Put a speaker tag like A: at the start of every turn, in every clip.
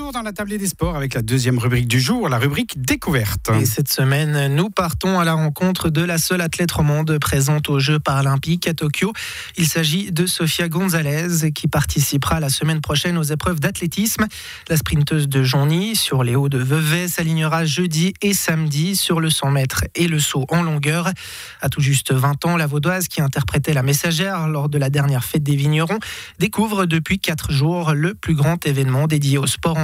A: retour dans la table des sports avec la deuxième rubrique du jour, la rubrique découverte.
B: Et cette semaine, nous partons à la rencontre de la seule athlète romande présente aux Jeux paralympiques à Tokyo. Il s'agit de Sofia Gonzalez qui participera la semaine prochaine aux épreuves d'athlétisme. La sprinteuse de Jonny sur les hauts de Vevey s'alignera jeudi et samedi sur le 100 mètres et le saut en longueur. À tout juste 20 ans, la Vaudoise qui interprétait la messagère lors de la dernière fête des vignerons découvre depuis 4 jours le plus grand événement dédié au sport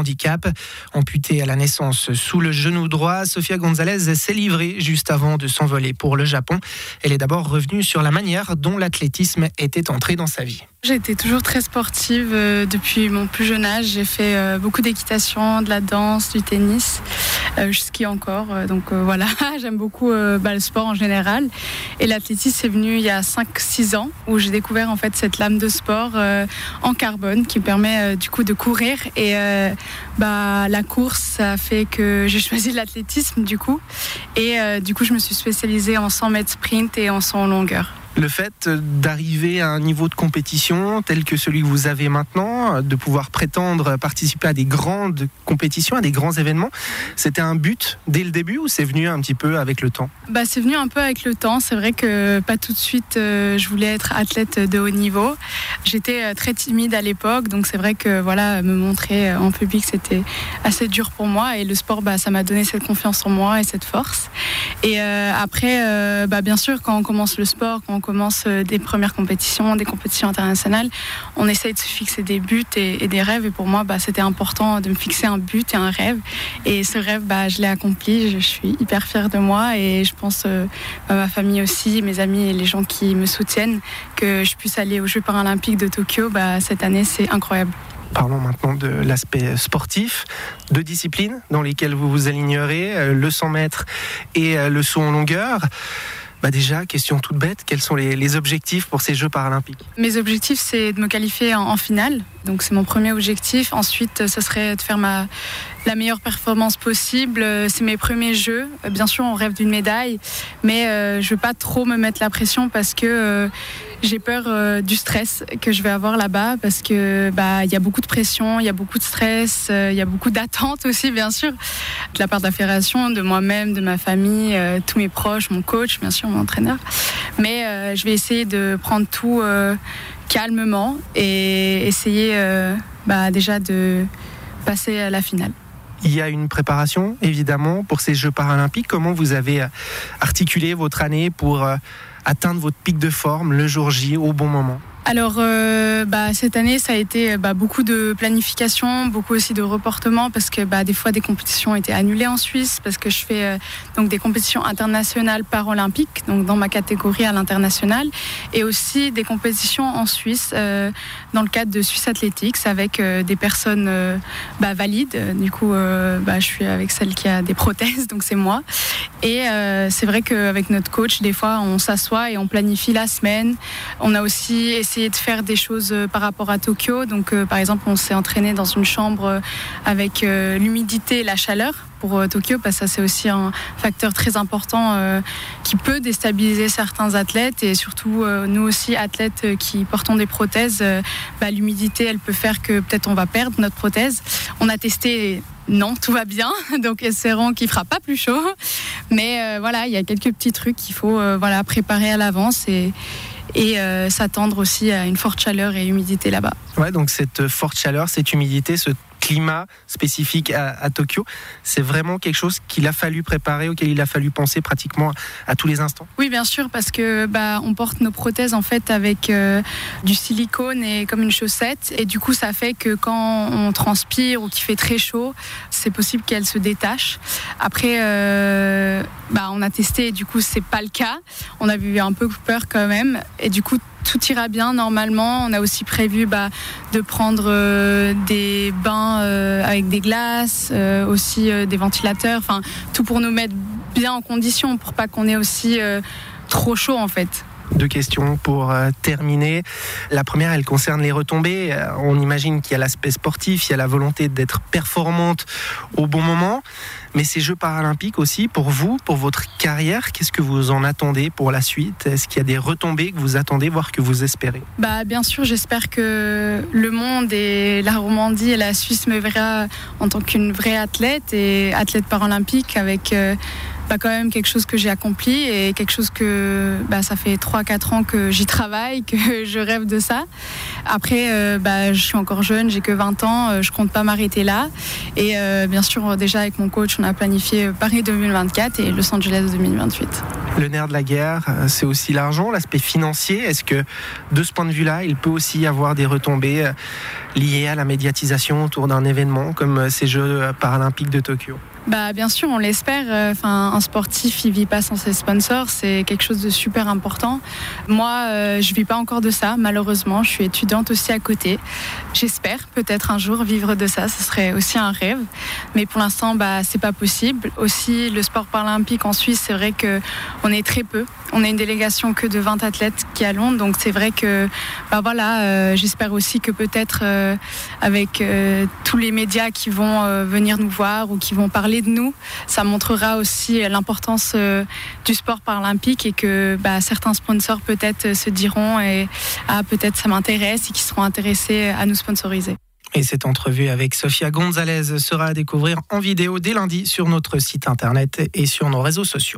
B: Amputée à la naissance sous le genou droit, Sofia Gonzalez s'est livrée juste avant de s'envoler pour le Japon. Elle est d'abord revenue sur la manière dont l'athlétisme était entré dans sa vie.
C: J'ai été toujours très sportive euh, depuis mon plus jeune âge. J'ai fait euh, beaucoup d'équitation, de la danse, du tennis, euh, je skie encore. donc voilà, j'aime beaucoup bah, le sport en général. Et l'athlétisme est venu il y a 5-6 ans où j'ai découvert en fait cette lame de sport en carbone qui permet du coup de courir. Et bah, la course, ça fait que j'ai choisi l'athlétisme du coup. Et du coup, je me suis spécialisée en 100 mètres sprint et en 100 longueur
B: le fait d'arriver à un niveau de compétition tel que celui que vous avez maintenant, de pouvoir prétendre participer à des grandes compétitions, à des grands événements, c'était un but dès le début ou c'est venu un petit peu avec le temps?
C: Bah, C'est venu un peu avec le temps. C'est vrai que pas tout de suite, euh, je voulais être athlète de haut niveau. J'étais euh, très timide à l'époque, donc c'est vrai que voilà, me montrer euh, en public, c'était assez dur pour moi. Et le sport, bah, ça m'a donné cette confiance en moi et cette force. Et après, bah, bien sûr, quand on commence le sport, quand on commence euh, des premières compétitions, des compétitions internationales, on essaye de se fixer des buts et, des rêves. Et pour moi, bah, c'était important de me fixer un but et un rêve. Et ce rêve, bah, je l'ai accompli. Je suis hyper fière de moi et je pense euh, à ma famille aussi, mes amis et les gens qui me soutiennent, que je puisse aller aux Jeux paralympiques de Tokyo. Bah, cette année, c'est incroyable.
B: Parlons maintenant de l'aspect sportif, de disciplines dans lesquelles vous vous alignerez, euh, le 100 mètres et le saut en longueur. Bah déjà, question toute bête, quels sont les, objectifs pour ces Jeux paralympiques?
C: Mes objectifs, c'est de me qualifier en, finale. Donc c'est mon premier objectif. Ensuite, ce serait de faire ma, la meilleure performance possible. C'est mes premiers Jeux. Bien sûr, on rêve d'une médaille, mais euh, je ne veux pas trop me mettre la pression parce que... Euh, j'ai peur euh, du stress que je vais avoir là-bas parce que bah il y a beaucoup de pression, il y a beaucoup de stress, il y a beaucoup d'attentes aussi bien sûr de la part de la fédération, de moi-même, de ma famille, tous mes proches, mon coach, bien sûr mon entraîneur. Mais je vais essayer de prendre tout calmement et essayer euh, bah, déjà de passer à la finale.
B: Il y a une préparation évidemment pour ces Jeux paralympiques. Comment vous avez euh, articulé votre année pour euh, atteindre votre pic de forme le jour J au bon moment?
C: Alors, euh, bah, cette année, ça a été bah, beaucoup de planification, beaucoup aussi de reportement, parce que bah, des fois, des compétitions ont été annulées en Suisse, parce que je fais euh, donc des compétitions internationales paralympiques, donc dans ma catégorie à l'international, et aussi des compétitions en Suisse, euh, dans le cadre de Suisse Athletics, avec des personnes bah, valides. Du coup, bah, je suis avec celle qui a des prothèses, donc c'est moi. Et c'est vrai qu'avec notre coach, des fois, on s'assoit et on planifie la semaine. On a aussi essayé de faire des choses euh, par rapport à Tokyo. Donc, euh, par exemple, on s'est entraîné dans une chambre euh, avec l'humidité et la chaleur pour Tokyo, parce que ça c'est aussi un facteur très important qui peut déstabiliser certains athlètes et surtout nous aussi athlètes qui portons des prothèses, bah, l'humidité elle peut faire que peut-être on va perdre notre prothèse. On a testé non, tout va bien. Donc espérons qu'il fera pas plus chaud. Mais voilà, il y a quelques petits trucs qu'il faut voilà préparer à l'avance et, et euh, s'attendre aussi à une forte chaleur et humidité là-bas.
B: Ouais, donc cette forte chaleur, cette humidité, ce climat spécifique à, Tokyo, c'est vraiment quelque chose qu'il a fallu préparer, auquel il a fallu penser pratiquement à, tous les instants.
C: Oui, bien sûr, parce que bah, on porte nos prothèses en fait avec euh, du silicone et comme une chaussette, et du coup ça fait que quand on transpire ou qu'il fait très chaud, c'est possible qu'elle se détache. Après, euh, bah, on a testé, et du coup c'est pas le cas. On a eu un peu peur quand même, et du coup tout ira bien normalement. On a aussi prévu bah, de prendre euh, des bains euh, avec des glaces, euh, aussi des ventilateurs, enfin tout pour nous mettre bien en condition, pour pas qu'on ait aussi trop chaud en fait.
B: Deux questions pour euh, terminer. La première, elle concerne les retombées. Euh, on imagine qu'il y a l'aspect sportif, il y a la volonté d'être performante au bon moment. Mais ces Jeux paralympiques aussi, pour vous, pour votre carrière, qu'est-ce que vous en attendez pour la suite? Est-ce qu'il y a des retombées que vous attendez, voire que vous espérez?
C: Bah, Bien sûr, j'espère que le monde et la Romandie et la Suisse me verra en tant qu'une vraie athlète et athlète paralympique avec... Euh, bah, quand même quelque chose que j'ai accompli et quelque chose que bah, ça fait 3-4 ans que j'y travaille, que je rêve de ça. Après, euh, bah, je suis encore jeune, j'ai que 20 ans, euh, je compte pas m'arrêter là. Et euh, bien sûr, déjà avec mon coach, on a planifié Paris 2024 et Los Angeles 2028.
B: Le nerf de la guerre, c'est aussi l'argent, l'aspect financier. Est-ce que de ce point de vue-là, il peut aussi y avoir des retombées liées à la médiatisation autour d'un événement comme ces Jeux paralympiques de Tokyo?
C: Bah, bien sûr, on l'espère. Euh, enfin, un sportif, il vit pas sans ses sponsors. C'est quelque chose de super important. Moi, euh, je vis pas encore de ça, malheureusement. Je suis étudiante aussi à côté. J'espère peut-être un jour vivre de ça. Ce serait aussi un rêve. Mais pour l'instant, bah, c'est pas possible. Aussi, le sport paralympique en Suisse, c'est vrai que on est très peu. On est une délégation que de 20 athlètes qui allons. Donc, c'est vrai que, bah voilà, euh, j'espère aussi que peut-être avec tous les médias qui vont venir nous voir ou qui vont parler de nous. Ça montrera aussi l'importance euh, du sport paralympique et que bah, certains sponsors peut-être se diront et ah, peut-être ça m'intéresse et qui seront intéressés à nous sponsoriser.
B: Et cette entrevue avec Sofia Gonzalez sera à découvrir en vidéo dès lundi sur notre site internet et sur nos réseaux sociaux.